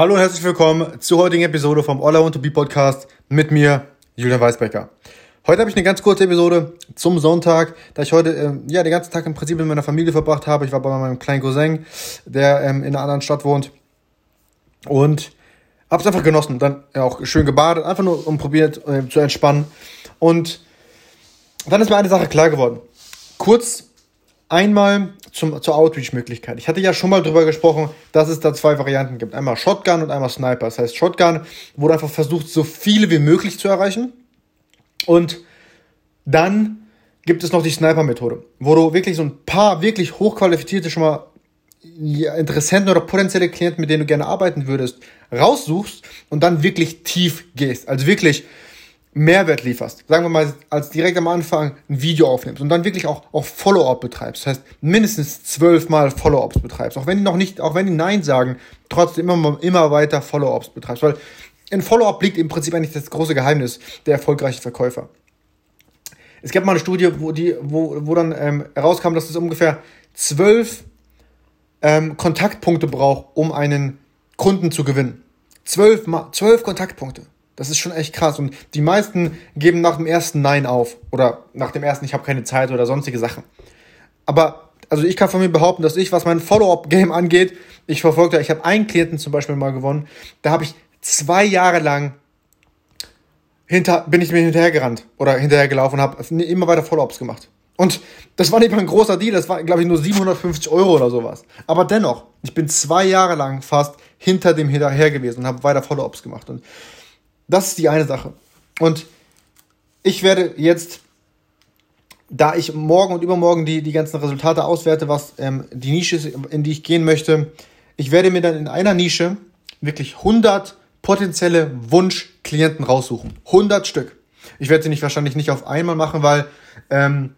Hallo und herzlich willkommen zur heutigen Episode vom All I Want to Be Podcast mit mir, Julian Weisbecker. Heute habe ich eine ganz kurze Episode zum Sonntag, da ich heute äh, ja den ganzen Tag im Prinzip mit meiner Familie verbracht habe. Ich war bei meinem kleinen Cousin, der ähm, in einer anderen Stadt wohnt und habe es einfach genossen. Dann ja, auch schön gebadet, einfach nur um probiert äh, zu entspannen. Und dann ist mir eine Sache klar geworden. Kurz einmal zum, zur Outreach-Möglichkeit. Ich hatte ja schon mal drüber gesprochen, dass es da zwei Varianten gibt. Einmal Shotgun und einmal Sniper. Das heißt, Shotgun wurde einfach versucht, so viele wie möglich zu erreichen. Und dann gibt es noch die Sniper-Methode, wo du wirklich so ein paar wirklich hochqualifizierte schon mal Interessenten oder potenzielle Klienten, mit denen du gerne arbeiten würdest, raussuchst und dann wirklich tief gehst. Also wirklich Mehrwert lieferst, sagen wir mal, als direkt am Anfang ein Video aufnimmst und dann wirklich auch, auch Follow-up betreibst, das heißt mindestens zwölfmal Follow-ups betreibst, auch wenn die noch nicht, auch wenn die Nein sagen, trotzdem immer, immer weiter Follow-ups betreibst, weil in Follow-up liegt im Prinzip eigentlich das große Geheimnis der erfolgreichen Verkäufer. Es gab mal eine Studie, wo, die, wo, wo dann ähm, herauskam, dass es ungefähr zwölf ähm, Kontaktpunkte braucht, um einen Kunden zu gewinnen. Zwölf, zwölf Kontaktpunkte. Das ist schon echt krass. Und die meisten geben nach dem ersten Nein auf. Oder nach dem ersten, ich habe keine Zeit oder sonstige Sachen. Aber, also ich kann von mir behaupten, dass ich, was mein Follow-up-Game angeht, ich verfolge, ich habe einen Klienten zum Beispiel mal gewonnen, da habe ich zwei Jahre lang hinter, bin ich mir hinterhergerannt oder hinterhergelaufen und habe immer weiter Follow-ups gemacht. Und das war nicht mal ein großer Deal, das war, glaube ich, nur 750 Euro oder sowas. Aber dennoch, ich bin zwei Jahre lang fast hinter dem hinterher gewesen und habe weiter Follow-ups gemacht. Und das ist die eine Sache. Und ich werde jetzt, da ich morgen und übermorgen die, die ganzen Resultate auswerte, was ähm, die Nische ist, in die ich gehen möchte, ich werde mir dann in einer Nische wirklich 100 potenzielle Wunschklienten raussuchen. 100 Stück. Ich werde sie nicht wahrscheinlich nicht auf einmal machen, weil ähm,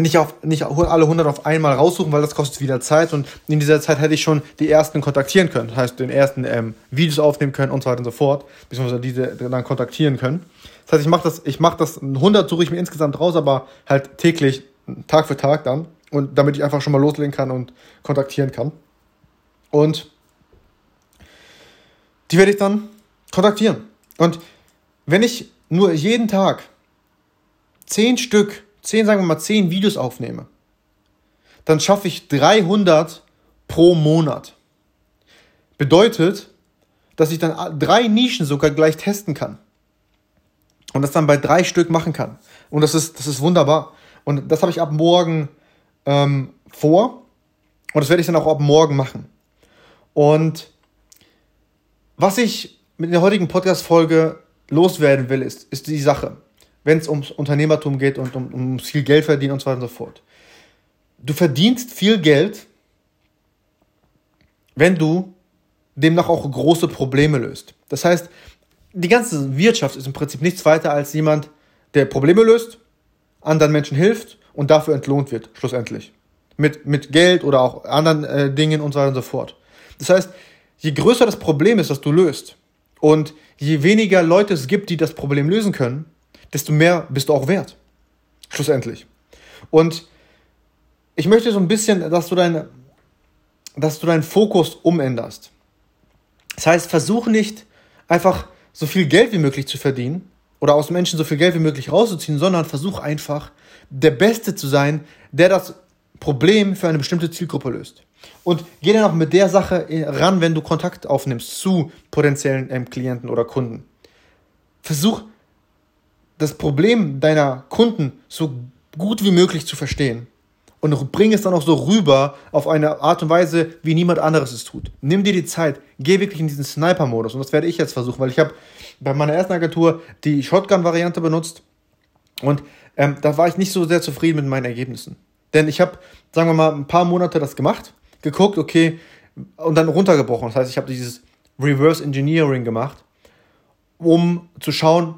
nicht, auf, nicht alle 100 auf einmal raussuchen, weil das kostet wieder Zeit und in dieser Zeit hätte ich schon die ersten kontaktieren können. Das heißt, den ersten ähm, Videos aufnehmen können und so weiter und so fort, beziehungsweise diese dann kontaktieren können. Das heißt, ich mache das, ich mache das, 100 suche ich mir insgesamt raus, aber halt täglich, Tag für Tag dann und damit ich einfach schon mal loslegen kann und kontaktieren kann. Und die werde ich dann kontaktieren. Und wenn ich nur jeden Tag 10 Stück zehn, sagen wir mal, zehn Videos aufnehme, dann schaffe ich 300 pro Monat. Bedeutet, dass ich dann drei Nischen sogar gleich testen kann. Und das dann bei drei Stück machen kann. Und das ist, das ist wunderbar. Und das habe ich ab morgen ähm, vor. Und das werde ich dann auch ab morgen machen. Und was ich mit der heutigen Podcast-Folge loswerden will, ist, ist die Sache wenn es ums Unternehmertum geht und um, um viel Geld verdienen und so weiter und so fort. Du verdienst viel Geld, wenn du demnach auch große Probleme löst. Das heißt, die ganze Wirtschaft ist im Prinzip nichts weiter als jemand, der Probleme löst, anderen Menschen hilft und dafür entlohnt wird, schlussendlich. Mit, mit Geld oder auch anderen äh, Dingen und so weiter und so fort. Das heißt, je größer das Problem ist, das du löst, und je weniger Leute es gibt, die das Problem lösen können, desto mehr bist du auch wert. Schlussendlich. Und ich möchte so ein bisschen, dass du, deine, dass du deinen Fokus umänderst. Das heißt, versuche nicht einfach so viel Geld wie möglich zu verdienen oder aus Menschen so viel Geld wie möglich rauszuziehen, sondern versuch einfach der Beste zu sein, der das Problem für eine bestimmte Zielgruppe löst. Und geh dann auch mit der Sache ran, wenn du Kontakt aufnimmst zu potenziellen ähm, Klienten oder Kunden. Versuch das Problem deiner Kunden so gut wie möglich zu verstehen. Und bring es dann auch so rüber auf eine Art und Weise, wie niemand anderes es tut. Nimm dir die Zeit, geh wirklich in diesen Sniper-Modus. Und das werde ich jetzt versuchen, weil ich habe bei meiner ersten Agentur die Shotgun-Variante benutzt. Und ähm, da war ich nicht so sehr zufrieden mit meinen Ergebnissen. Denn ich habe, sagen wir mal, ein paar Monate das gemacht, geguckt, okay, und dann runtergebrochen. Das heißt, ich habe dieses Reverse Engineering gemacht, um zu schauen,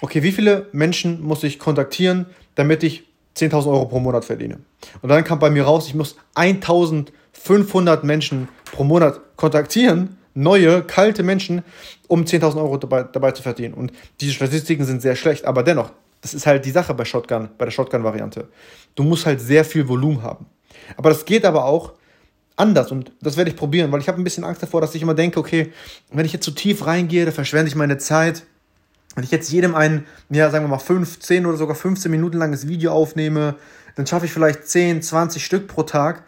okay, wie viele Menschen muss ich kontaktieren, damit ich 10.000 Euro pro Monat verdiene? Und dann kam bei mir raus, ich muss 1.500 Menschen pro Monat kontaktieren, neue, kalte Menschen, um 10.000 Euro dabei, dabei zu verdienen. Und diese Statistiken sind sehr schlecht, aber dennoch, das ist halt die Sache bei Shotgun, bei der Shotgun-Variante. Du musst halt sehr viel Volumen haben. Aber das geht aber auch anders und das werde ich probieren, weil ich habe ein bisschen Angst davor, dass ich immer denke, okay, wenn ich jetzt zu tief reingehe, da verschwende ich meine Zeit. Wenn ich jetzt jedem ein, ja, sagen wir mal 15 oder sogar 15 Minuten langes Video aufnehme, dann schaffe ich vielleicht 10, 20 Stück pro Tag.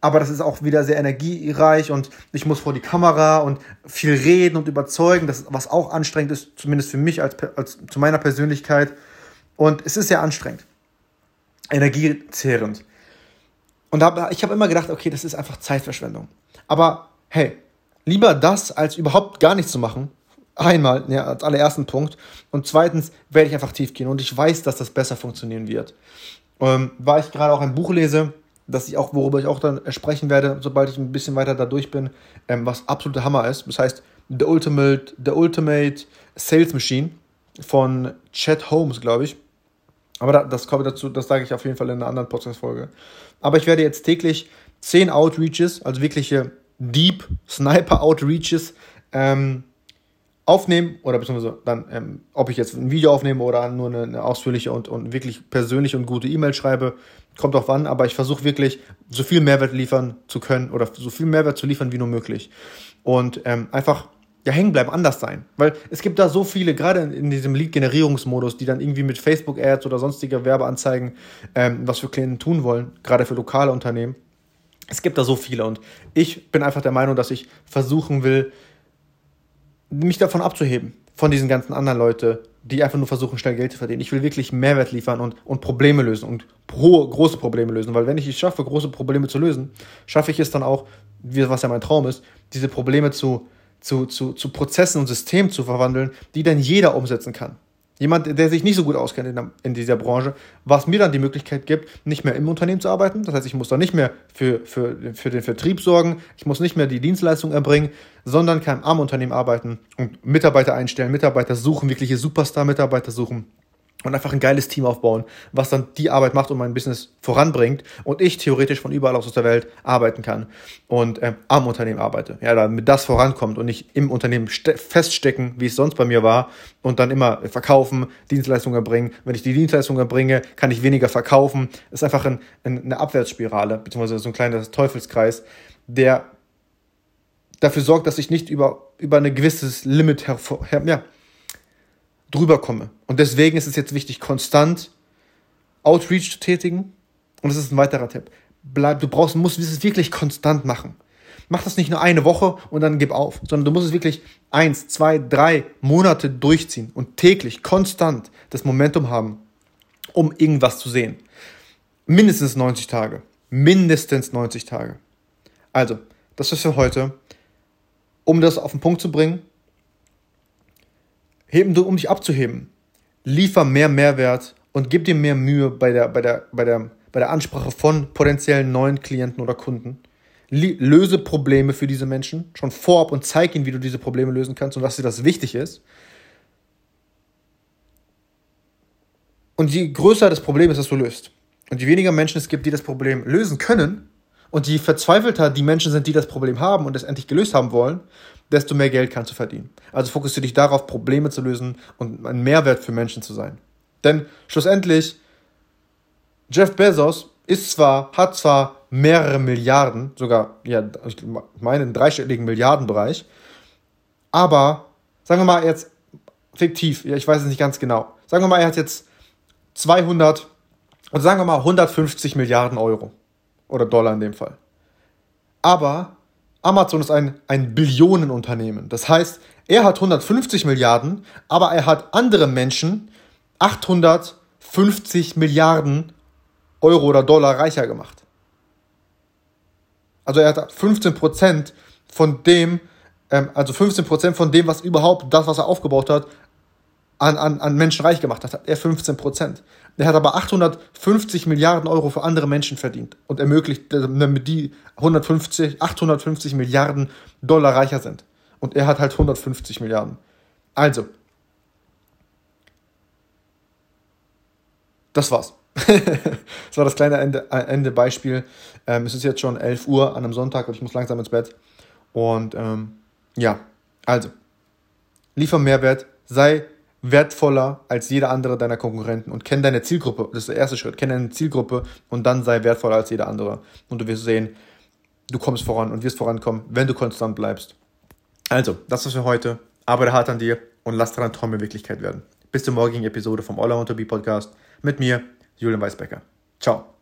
Aber das ist auch wieder sehr energiereich und ich muss vor die Kamera und viel reden und überzeugen, das, was auch anstrengend ist, zumindest für mich als, als zu meiner Persönlichkeit. Und es ist sehr anstrengend. Energiezehrend. Und hab, ich habe immer gedacht, okay, das ist einfach Zeitverschwendung. Aber hey, lieber das, als überhaupt gar nichts zu machen. Einmal, ja, als allerersten Punkt. Und zweitens werde ich einfach tief gehen. Und ich weiß, dass das besser funktionieren wird. Ähm, weil ich gerade auch ein Buch lese, das ich auch, worüber ich auch dann sprechen werde, sobald ich ein bisschen weiter da durch bin, ähm, was absoluter Hammer ist. Das heißt, The Ultimate, The Ultimate Sales Machine von Chet Holmes, glaube ich. Aber da, das kommt dazu, das sage ich auf jeden Fall in einer anderen Podcast-Folge. Aber ich werde jetzt täglich 10 Outreaches, also wirkliche Deep Sniper Outreaches, ähm, aufnehmen oder beziehungsweise dann, ähm, ob ich jetzt ein Video aufnehme oder nur eine, eine ausführliche und, und wirklich persönliche und gute E-Mail schreibe, kommt auch wann, aber ich versuche wirklich so viel Mehrwert liefern zu können oder so viel Mehrwert zu liefern wie nur möglich. Und ähm, einfach ja, hängen bleiben, anders sein. Weil es gibt da so viele, gerade in, in diesem Lead-Generierungsmodus, die dann irgendwie mit Facebook-Ads oder sonstige Werbeanzeigen ähm, was für Klienten tun wollen, gerade für lokale Unternehmen. Es gibt da so viele und ich bin einfach der Meinung, dass ich versuchen will, mich davon abzuheben, von diesen ganzen anderen Leuten, die einfach nur versuchen, schnell Geld zu verdienen. Ich will wirklich Mehrwert liefern und, und Probleme lösen und hohe, große Probleme lösen, weil wenn ich es schaffe, große Probleme zu lösen, schaffe ich es dann auch, was ja mein Traum ist, diese Probleme zu zu, zu, zu Prozessen und Systemen zu verwandeln, die dann jeder umsetzen kann. Jemand, der sich nicht so gut auskennt in, der, in, dieser Branche, was mir dann die Möglichkeit gibt, nicht mehr im Unternehmen zu arbeiten. Das heißt, ich muss dann nicht mehr für, für, für den Vertrieb sorgen, ich muss nicht mehr die Dienstleistung erbringen, sondern kann am Unternehmen arbeiten und Mitarbeiter einstellen, Mitarbeiter suchen, wirkliche Superstar-Mitarbeiter suchen und einfach ein geiles Team aufbauen, was dann die Arbeit macht und mein Business voranbringt und ich theoretisch von überall aus der Welt arbeiten kann und äh, am Unternehmen arbeite. Ja, damit das vorankommt und nicht im Unternehmen feststecken, wie es sonst bei mir war und dann immer verkaufen, Dienstleistungen erbringen. Wenn ich die Dienstleistungen erbringe, kann ich weniger verkaufen. Das ist einfach ein, ein, eine Abwärtsspirale, beziehungsweise so ein kleiner Teufelskreis, der dafür sorgt, dass ich nicht über, über ein gewisses Limit hervor, her, ja, drüber komme. Und deswegen ist es jetzt wichtig, konstant Outreach zu tätigen. Und das ist ein weiterer Tipp. Bleib, du brauchst, musst es wirklich konstant machen. Mach das nicht nur eine Woche und dann gib auf, sondern du musst es wirklich eins, zwei, drei Monate durchziehen und täglich, konstant das Momentum haben, um irgendwas zu sehen. Mindestens 90 Tage. Mindestens 90 Tage. Also, das ist für heute. Um das auf den Punkt zu bringen, heben um dich abzuheben. Liefer mehr Mehrwert und gib dir mehr Mühe bei der, bei der, bei der, bei der Ansprache von potenziellen neuen Klienten oder Kunden. Löse Probleme für diese Menschen schon vorab und zeig ihnen, wie du diese Probleme lösen kannst und was dir das wichtig ist. Und je größer das Problem ist, das du löst, und je weniger Menschen es gibt, die das Problem lösen können, und je verzweifelter die Menschen sind, die das Problem haben und es endlich gelöst haben wollen, desto mehr Geld kannst du verdienen. Also fokussiere dich darauf, Probleme zu lösen und ein Mehrwert für Menschen zu sein. Denn schlussendlich, Jeff Bezos ist zwar, hat zwar mehrere Milliarden, sogar, ja, ich meine, einen dreistelligen Milliardenbereich, aber sagen wir mal jetzt fiktiv, ja, ich weiß es nicht ganz genau, sagen wir mal, er hat jetzt 200, oder sagen wir mal 150 Milliarden Euro oder Dollar in dem Fall. Aber Amazon ist ein, ein Billionenunternehmen. Das heißt, er hat 150 Milliarden, aber er hat andere Menschen 850 Milliarden Euro oder Dollar reicher gemacht. Also er hat 15 Prozent von dem, ähm, also 15 Prozent von dem, was überhaupt das, was er aufgebaut hat, an, an, an Menschen reich gemacht hat, hat er 15 Prozent. Er hat aber 850 Milliarden Euro für andere Menschen verdient und ermöglicht, damit die 150, 850 Milliarden Dollar reicher sind. Und er hat halt 150 Milliarden. Also, das war's. das war das kleine Ende, Ende Beispiel. Ähm, es ist jetzt schon 11 Uhr an einem Sonntag und ich muss langsam ins Bett. Und ähm, ja, also, liefer Mehrwert, sei wertvoller als jeder andere deiner Konkurrenten und kenn deine Zielgruppe. Das ist der erste Schritt. Kenn deine Zielgruppe und dann sei wertvoller als jeder andere. Und du wirst sehen, du kommst voran und wirst vorankommen, wenn du konstant bleibst. Also, das ist für heute. Arbeite hart an dir und lass deine Träume Wirklichkeit werden. Bis zur morgigen Episode vom All I Want to Be Podcast mit mir, Julian Weisbecker. Ciao.